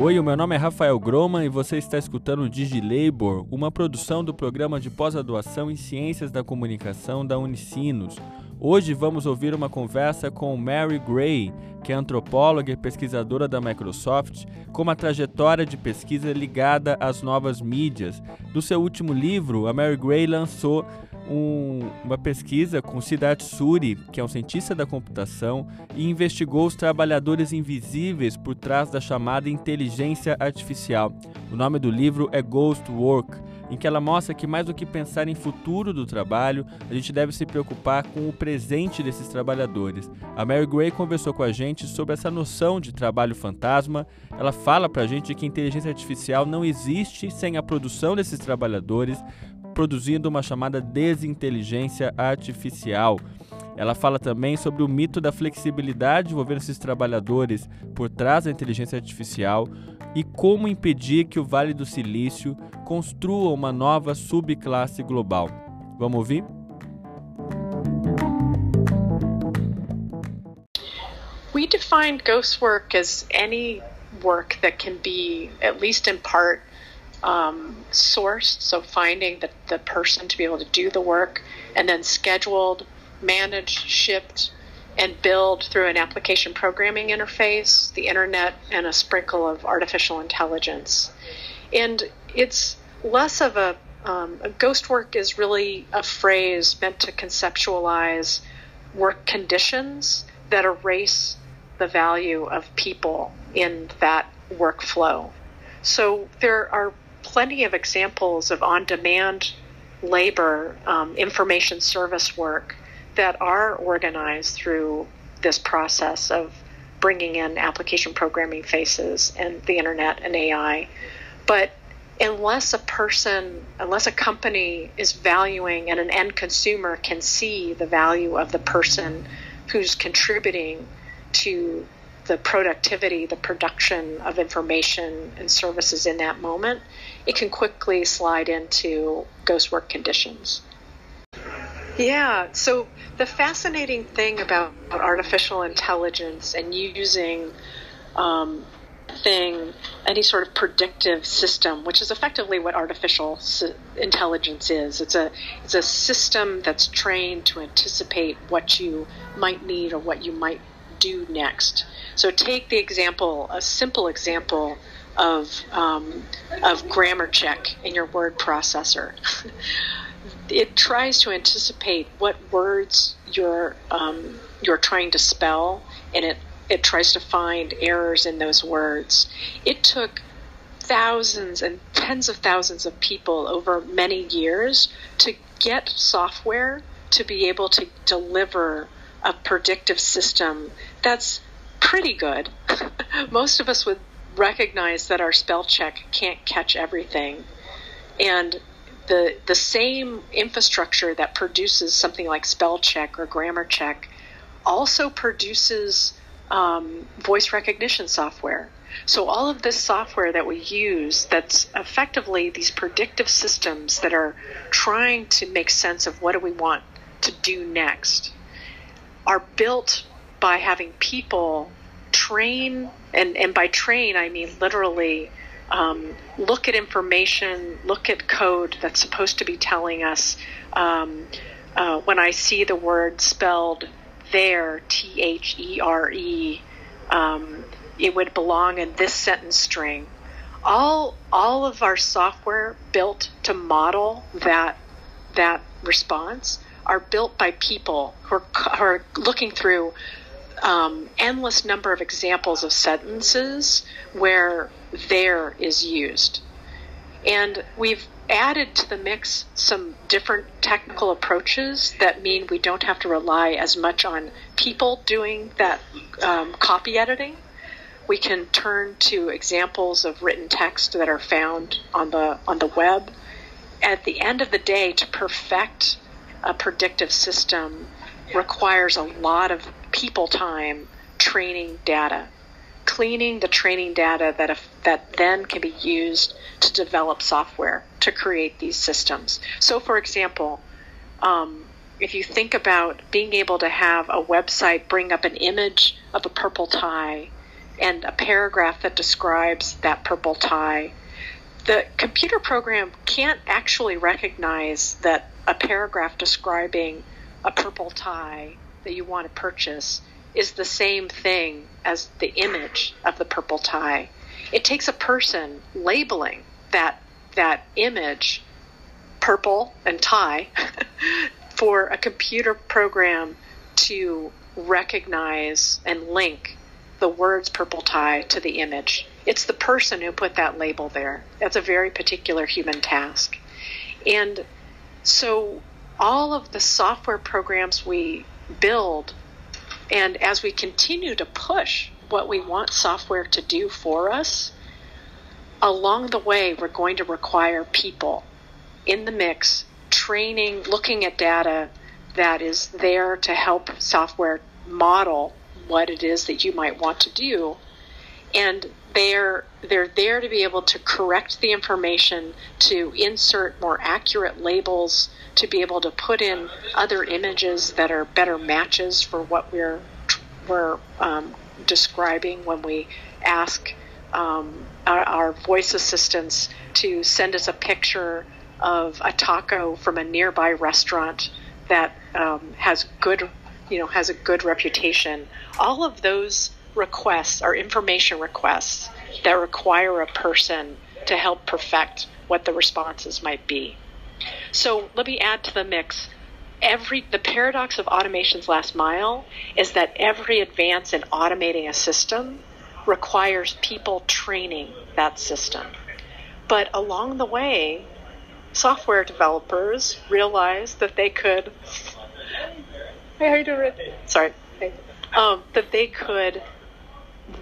Oi, o meu nome é Rafael Groman e você está escutando DigiLabor, uma produção do programa de pós-graduação em Ciências da Comunicação da Unicinos. Hoje vamos ouvir uma conversa com Mary Gray, que é antropóloga e pesquisadora da Microsoft, com uma trajetória de pesquisa ligada às novas mídias. No seu último livro, a Mary Gray lançou um, uma pesquisa com Siddharth Suri, que é um cientista da computação, e investigou os trabalhadores invisíveis por trás da chamada inteligência artificial. O nome do livro é Ghost Work, em que ela mostra que mais do que pensar em futuro do trabalho, a gente deve se preocupar com o presente desses trabalhadores. A Mary Gray conversou com a gente sobre essa noção de trabalho fantasma. Ela fala para a gente que inteligência artificial não existe sem a produção desses trabalhadores, produzindo uma chamada desinteligência artificial. Ela fala também sobre o mito da flexibilidade envolvendo esses trabalhadores por trás da inteligência artificial e como impedir que o Vale do Silício construa uma nova subclasse global. Vamos ouvir? We define ghost work as any work that can be, at least in part, um, sourced, so finding the, the person to be able to do the work, and then scheduled, managed, shipped, and billed through an application programming interface, the internet, and a sprinkle of artificial intelligence. And it's less of a, um, a ghost work is really a phrase meant to conceptualize work conditions that erase the value of people in that workflow. So there are plenty of examples of on demand labor, um, information service work that are organized through this process of bringing in application programming faces and the internet and AI. But unless a person, unless a company is valuing and an end consumer can see the value of the person who's contributing to the productivity, the production of information and services in that moment, it can quickly slide into ghost work conditions. Yeah, so the fascinating thing about artificial intelligence and using um, thing, any sort of predictive system, which is effectively what artificial intelligence is. It's a it's a system that's trained to anticipate what you might need or what you might do next. So take the example, a simple example of um, of grammar check in your word processor. it tries to anticipate what words you're um, you're trying to spell, and it it tries to find errors in those words. It took thousands and tens of thousands of people over many years to get software to be able to deliver a predictive system that's pretty good. Most of us would recognize that our spell check can't catch everything. And the the same infrastructure that produces something like spell check or grammar check also produces um, voice recognition software. So all of this software that we use that's effectively these predictive systems that are trying to make sense of what do we want to do next are built by having people train, and, and by train, I mean literally um, look at information, look at code that's supposed to be telling us um, uh, when I see the word spelled there, T H E R E, um, it would belong in this sentence string. All all of our software built to model that that response are built by people who are, who are looking through um, endless number of examples of sentences where there is used. And we've added to the mix some different technical approaches that mean we don't have to rely as much on people doing that um, copy editing. We can turn to examples of written text that are found on the on the web. At the end of the day, to perfect a predictive system requires a lot of people time training data, cleaning the training data that if, that then can be used to develop software to create these systems. So, for example, um, if you think about being able to have a website bring up an image of a purple tie and a paragraph that describes that purple tie. The computer program can't actually recognize that a paragraph describing a purple tie that you want to purchase is the same thing as the image of the purple tie. It takes a person labeling that that image purple and tie for a computer program to recognize and link the words purple tie to the image. It's the person who put that label there. That's a very particular human task. And so all of the software programs we build, and as we continue to push what we want software to do for us, along the way, we're going to require people in the mix, training, looking at data that is there to help software model what it is that you might want to do. And they're they're there to be able to correct the information, to insert more accurate labels, to be able to put in other images that are better matches for what we're we're um, describing when we ask um, our, our voice assistants to send us a picture of a taco from a nearby restaurant that um, has good, you know, has a good reputation. All of those requests are information requests that require a person to help perfect what the responses might be. So let me add to the mix. Every the paradox of automation's last mile is that every advance in automating a system requires people training that system. But along the way, software developers realized that they could. Hey, how you doing? Sorry. Um, that they could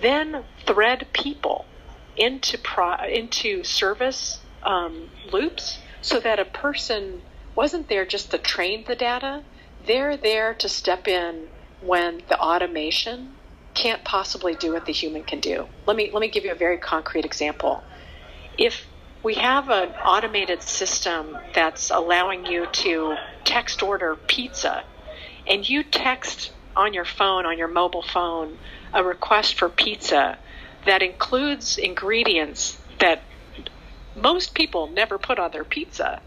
then thread people into pro- into service um, loops so that a person wasn't there just to train the data. They're there to step in when the automation can't possibly do what the human can do. Let me let me give you a very concrete example. If we have an automated system that's allowing you to text order pizza, and you text on your phone, on your mobile phone, a request for pizza that includes ingredients that most people never put on their pizza.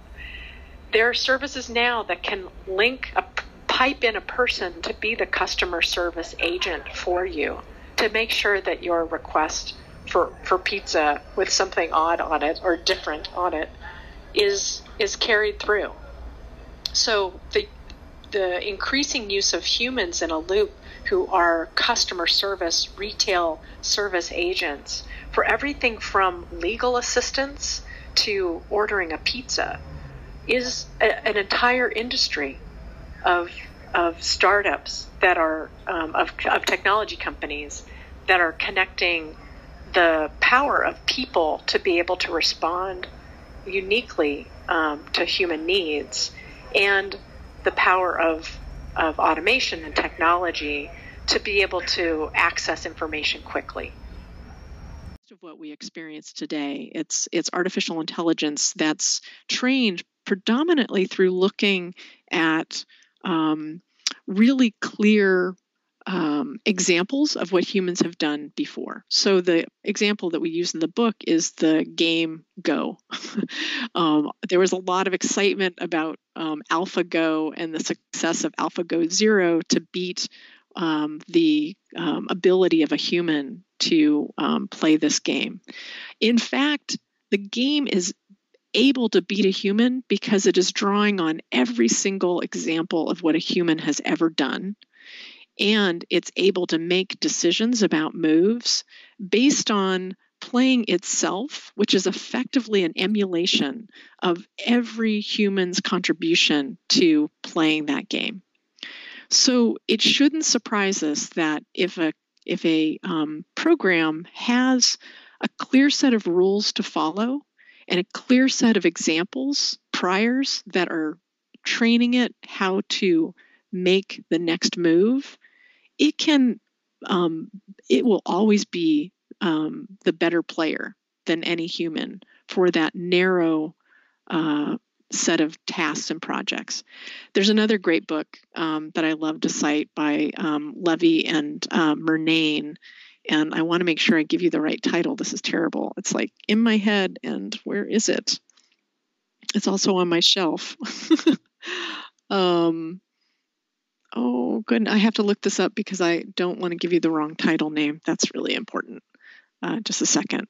There are services now that can link a pipe in a person to be the customer service agent for you to make sure that your request for, for pizza with something odd on it or different on it is is carried through. So the the increasing use of humans in a loop who are customer service, retail service agents for everything from legal assistance to ordering a pizza is a, an entire industry of of startups that are um, of, of technology companies that are connecting the power of people to be able to respond uniquely um, to human needs. And the power of of automation and technology to be able to access information quickly. Of what we experience today it's it's artificial intelligence that's trained predominantly through looking at um, really clear um, examples of what humans have done before. So the example that we use in the book is the game Go. um, there was a lot of excitement about um, AlphaGo and the success of AlphaGo Zero to beat um, the um, ability of a human to um, play this game. In fact, the game is able to beat a human because it is drawing on every single example of what a human has ever done. And it's able to make decisions about moves based on playing itself, which is effectively an emulation of every human's contribution to playing that game. So it shouldn't surprise us that if a if a um, program has a clear set of rules to follow and a clear set of examples, priors that are training it how to make the next move, it can, um, it will always be um, the better player than any human for that narrow uh, set of tasks and projects. There's another great book um, that I love to cite by um, Levy and uh, Murnane, and I want to make sure I give you the right title. This is terrible. It's like in my head, and where is it? It's also on my shelf. um, oh, good. I have to look this up because I don't want to give you the wrong title name. That's really important. Uh, just a second.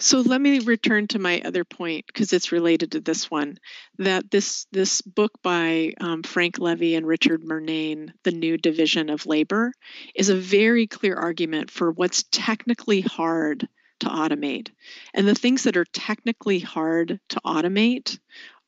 So let me return to my other point because it's related to this one. That this this book by um, Frank Levy and Richard Murnane, The New Division of Labor, is a very clear argument for what's technically hard to automate. And the things that are technically hard to automate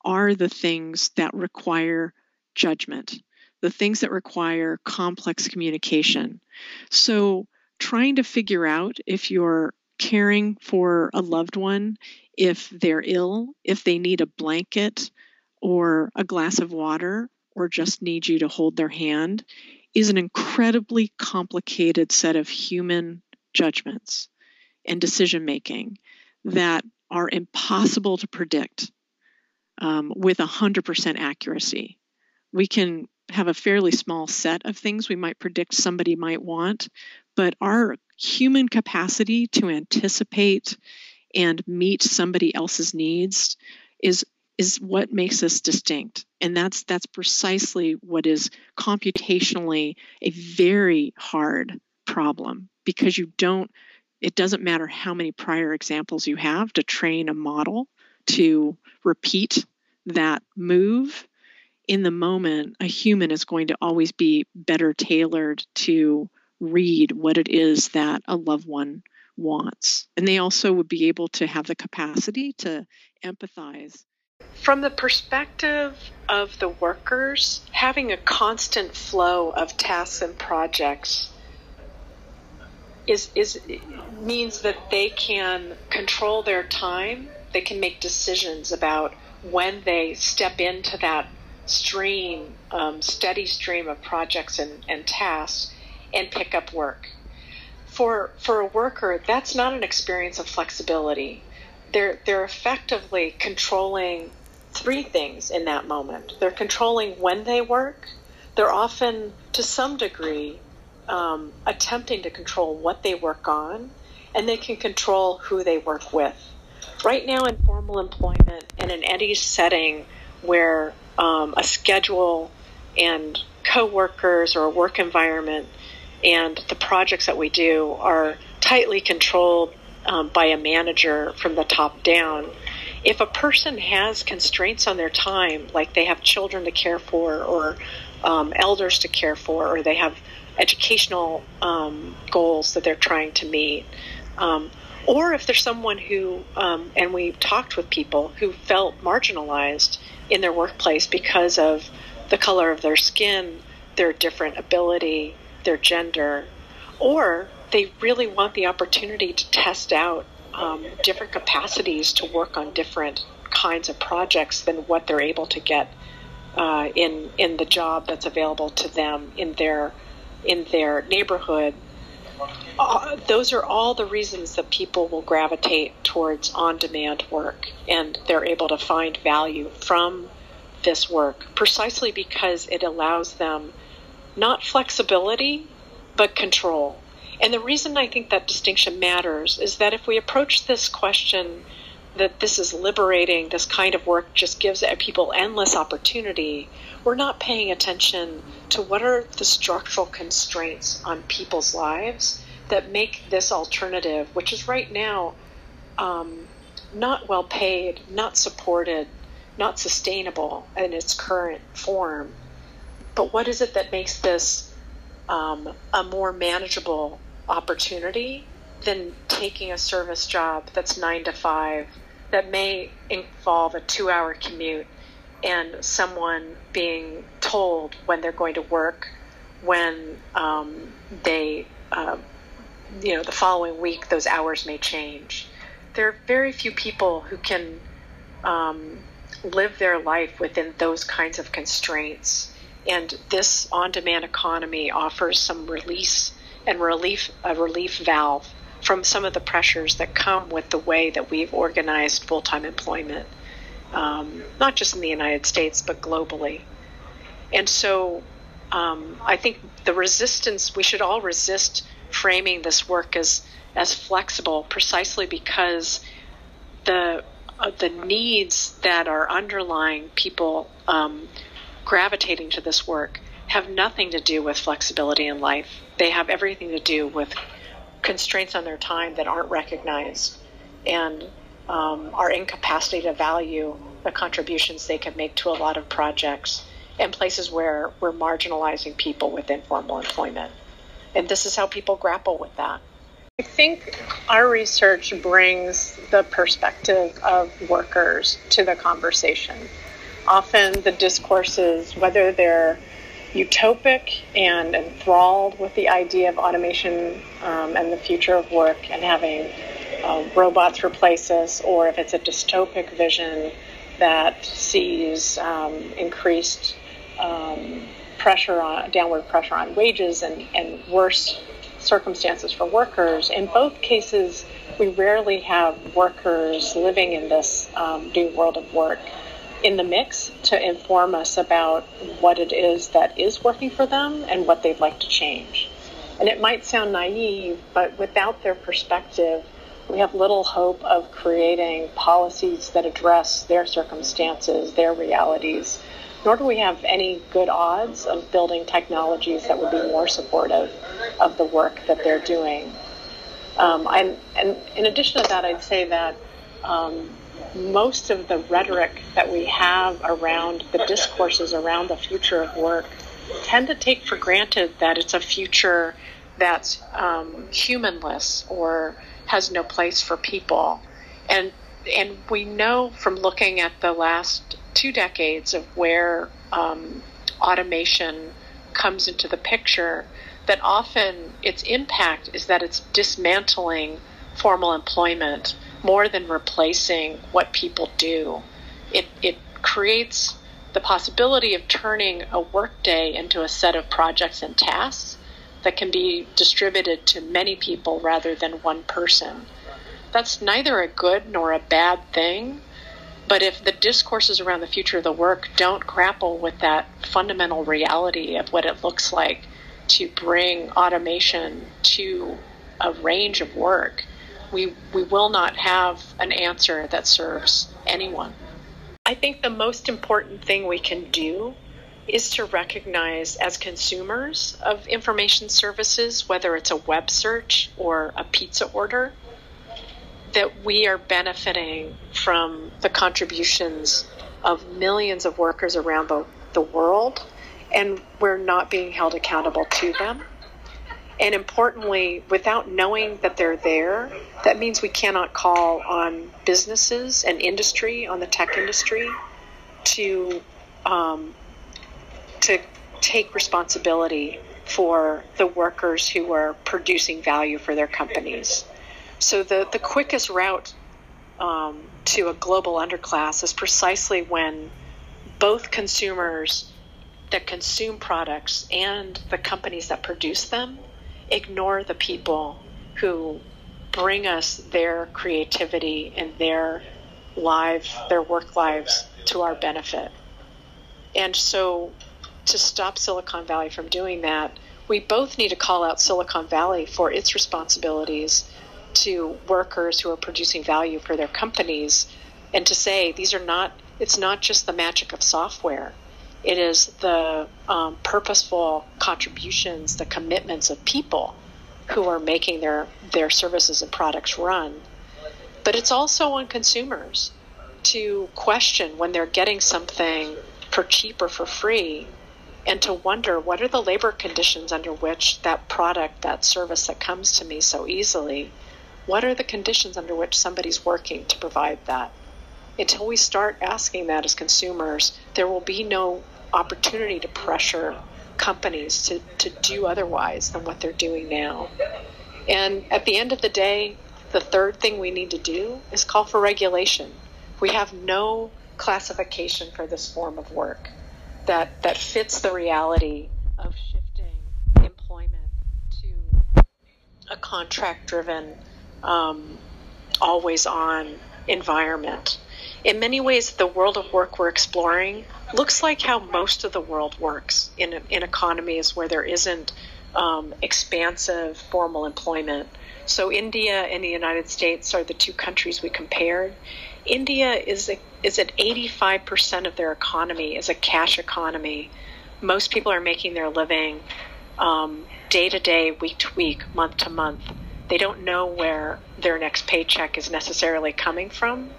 are the things that require judgment, the things that require complex communication. So trying to figure out if you're caring for a loved one if they're ill, if they need a blanket or a glass of water, or just need you to hold their hand, is an incredibly complicated set of human judgments and decision making that are impossible to predict um, with 100% accuracy. We can have a fairly small set of things we might predict somebody might want, but our human capacity to anticipate and meet somebody else's needs is is what makes us distinct. And that's that's precisely what is computationally a very hard problem because you don't it doesn't matter how many prior examples you have to train a model to repeat that move. In the moment a human is going to always be better tailored to read what it is that a loved one wants. And they also would be able to have the capacity to empathize. From the perspective of the workers, having a constant flow of tasks and projects is, is means that they can control their time. They can make decisions about when they step into that stream, um, steady stream of projects and, and tasks and pick up work. For for a worker, that's not an experience of flexibility. They're they're effectively controlling three things in that moment. They're controlling when they work. They're often, to some degree, um, attempting to control what they work on, and they can control who they work with. Right now, in formal employment and in any setting where um, a schedule and coworkers or a work environment and the projects that we do are tightly controlled um, by a manager from the top down. If a person has constraints on their time, like they have children to care for, or um, elders to care for, or they have educational um, goals that they're trying to meet, um, or if there's someone who, um, and we've talked with people who felt marginalized in their workplace because of the color of their skin, their different ability, their gender, or they really want the opportunity to test out um, different capacities to work on different kinds of projects than what they're able to get uh, in in the job that's available to them in their in their neighborhood. Uh, those are all the reasons that people will gravitate towards on-demand work, and they're able to find value from this work precisely because it allows them not flexibility, but control. And the reason I think that distinction matters is that if we approach this question that this is liberating, this kind of work just gives people endless opportunity, we're not paying attention to what are the structural constraints on people's lives that make this alternative, which is right now um, not well paid, not supported, not sustainable in its current form. But what is it that makes this um, a more manageable opportunity than taking a service job that's nine to five that may involve a two hour commute and someone being told when they're going to work, when um, they, uh, you know, the following week those hours may change. There are very few people who can um, live their life within those kinds of constraints And this on demand economy offers some release and relief, a relief valve from some of the pressures that come with the way that we've organized full time employment, um, not just in the United States, but globally. And so um, I think the resistance, we should all resist framing this work as, as flexible precisely because the, uh, the needs that are underlying people um, gravitating to this work have nothing to do with flexibility in life. They have everything to do with constraints on their time that aren't recognized and um, are incapacitated to value the contributions they can make to a lot of projects and places where we're marginalizing people with informal employment. And this is how people grapple with that. I think our research brings the perspective of workers to the conversation. Often the discourses, whether they're utopic and enthralled with the idea of automation um, and the future of work and having uh, robots replace us, or if it's a dystopic vision that sees um, increased um, pressure on downward pressure on wages and, and worse circumstances for workers. In both cases, we rarely have workers living in this um, new world of work in the mix to inform us about what it is that is working for them and what they'd like to change. And it might sound naive, but without their perspective, we have little hope of creating policies that address their circumstances, their realities, nor do we have any good odds of building technologies that would be more supportive of the work that they're doing. Um, and, and in addition to that, I'd say that um, most of the rhetoric that we have around the discourses around the future of work tend to take for granted that it's a future that's um, humanless or has no place for people. And and we know from looking at the last two decades of where um, automation comes into the picture that often its impact is that it's dismantling formal employment more than replacing what people do. It, it creates the possibility of turning a workday into a set of projects and tasks that can be distributed to many people rather than one person. That's neither a good nor a bad thing, but if the discourses around the future of the work don't grapple with that fundamental reality of what it looks like to bring automation to a range of work, we, we will not have an answer that serves anyone. I think the most important thing we can do is to recognize as consumers of information services, whether it's a web search or a pizza order, that we are benefiting from the contributions of millions of workers around the, the world, and we're not being held accountable to them. And importantly, without knowing that they're there, that means we cannot call on businesses and industry, on the tech industry, to um, to take responsibility for the workers who are producing value for their companies. So the, the quickest route um, to a global underclass is precisely when both consumers that consume products and the companies that produce them ignore the people who bring us their creativity and their lives, their work lives to our benefit. And so to stop Silicon Valley from doing that, we both need to call out Silicon Valley for its responsibilities to workers who are producing value for their companies and to say these are not it's not just the magic of software it is the um, purposeful contributions the commitments of people who are making their their services and products run but it's also on consumers to question when they're getting something for cheap or for free and to wonder what are the labor conditions under which that product that service that comes to me so easily what are the conditions under which somebody's working to provide that? Until we start asking that as consumers, there will be no opportunity to pressure companies to, to do otherwise than what they're doing now. And at the end of the day, the third thing we need to do is call for regulation. We have no classification for this form of work. that, that fits the reality of shifting employment to a contract driven, um, always on environment. In many ways, the world of work we're exploring looks like how most of the world works in, in economies where there isn't um, expansive formal employment. So, India and the United States are the two countries we compared. India is a, is at 85% of their economy is a cash economy. Most people are making their living um, day to day, week to week, month to month. They don't know where their next paycheck is necessarily coming from,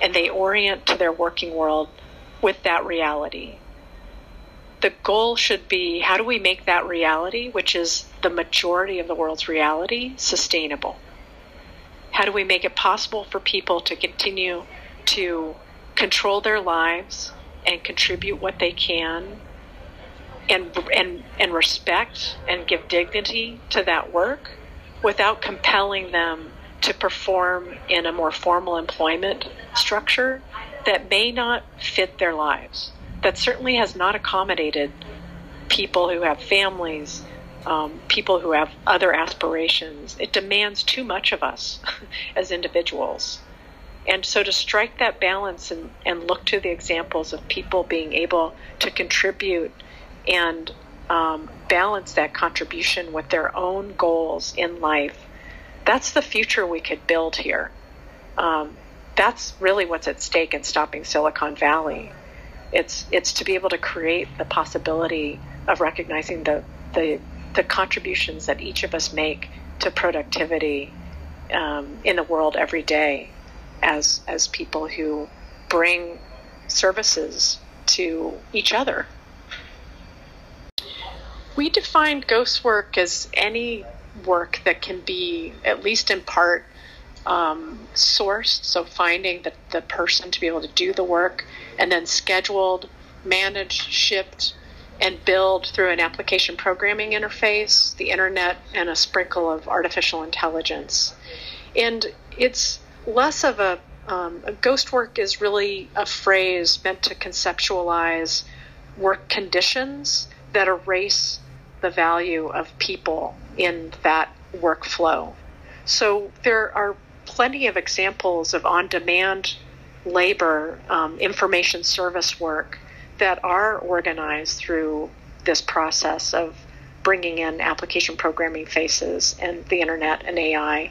and they orient to their working world with that reality. The goal should be how do we make that reality, which is the majority of the world's reality, sustainable? How do we make it possible for people to continue to control their lives and contribute what they can and and and respect and give dignity to that work without compelling them to perform in a more formal employment structure that may not fit their lives that certainly has not accommodated people who have families um, people who have other aspirations. It demands too much of us as individuals. And so to strike that balance and, and look to the examples of people being able to contribute and um, balance that contribution with their own goals in life, that's the future we could build here. Um, that's really what's at stake in stopping Silicon Valley. It's it's to be able to create the possibility of recognizing the the, the contributions that each of us make to productivity um, in the world every day as as people who bring services to each other. We define ghost work as any work that can be, at least in part, um, sourced. So finding the, the person to be able to do the work and then scheduled, managed, shipped, and billed through an application programming interface, the internet, and a sprinkle of artificial intelligence. And it's less of a, um, a ghost work is really a phrase meant to conceptualize work conditions that erase the value of people in that workflow. So there are plenty of examples of on demand labor, um, information service work that are organized through this process of bringing in application programming faces and the internet and AI.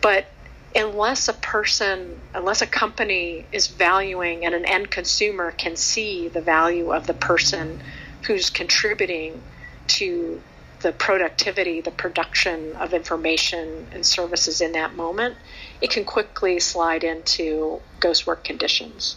But unless a person, unless a company is valuing and an end consumer can see the value of the person who's contributing to the productivity, the production of information and services in that moment, it can quickly slide into ghost work conditions.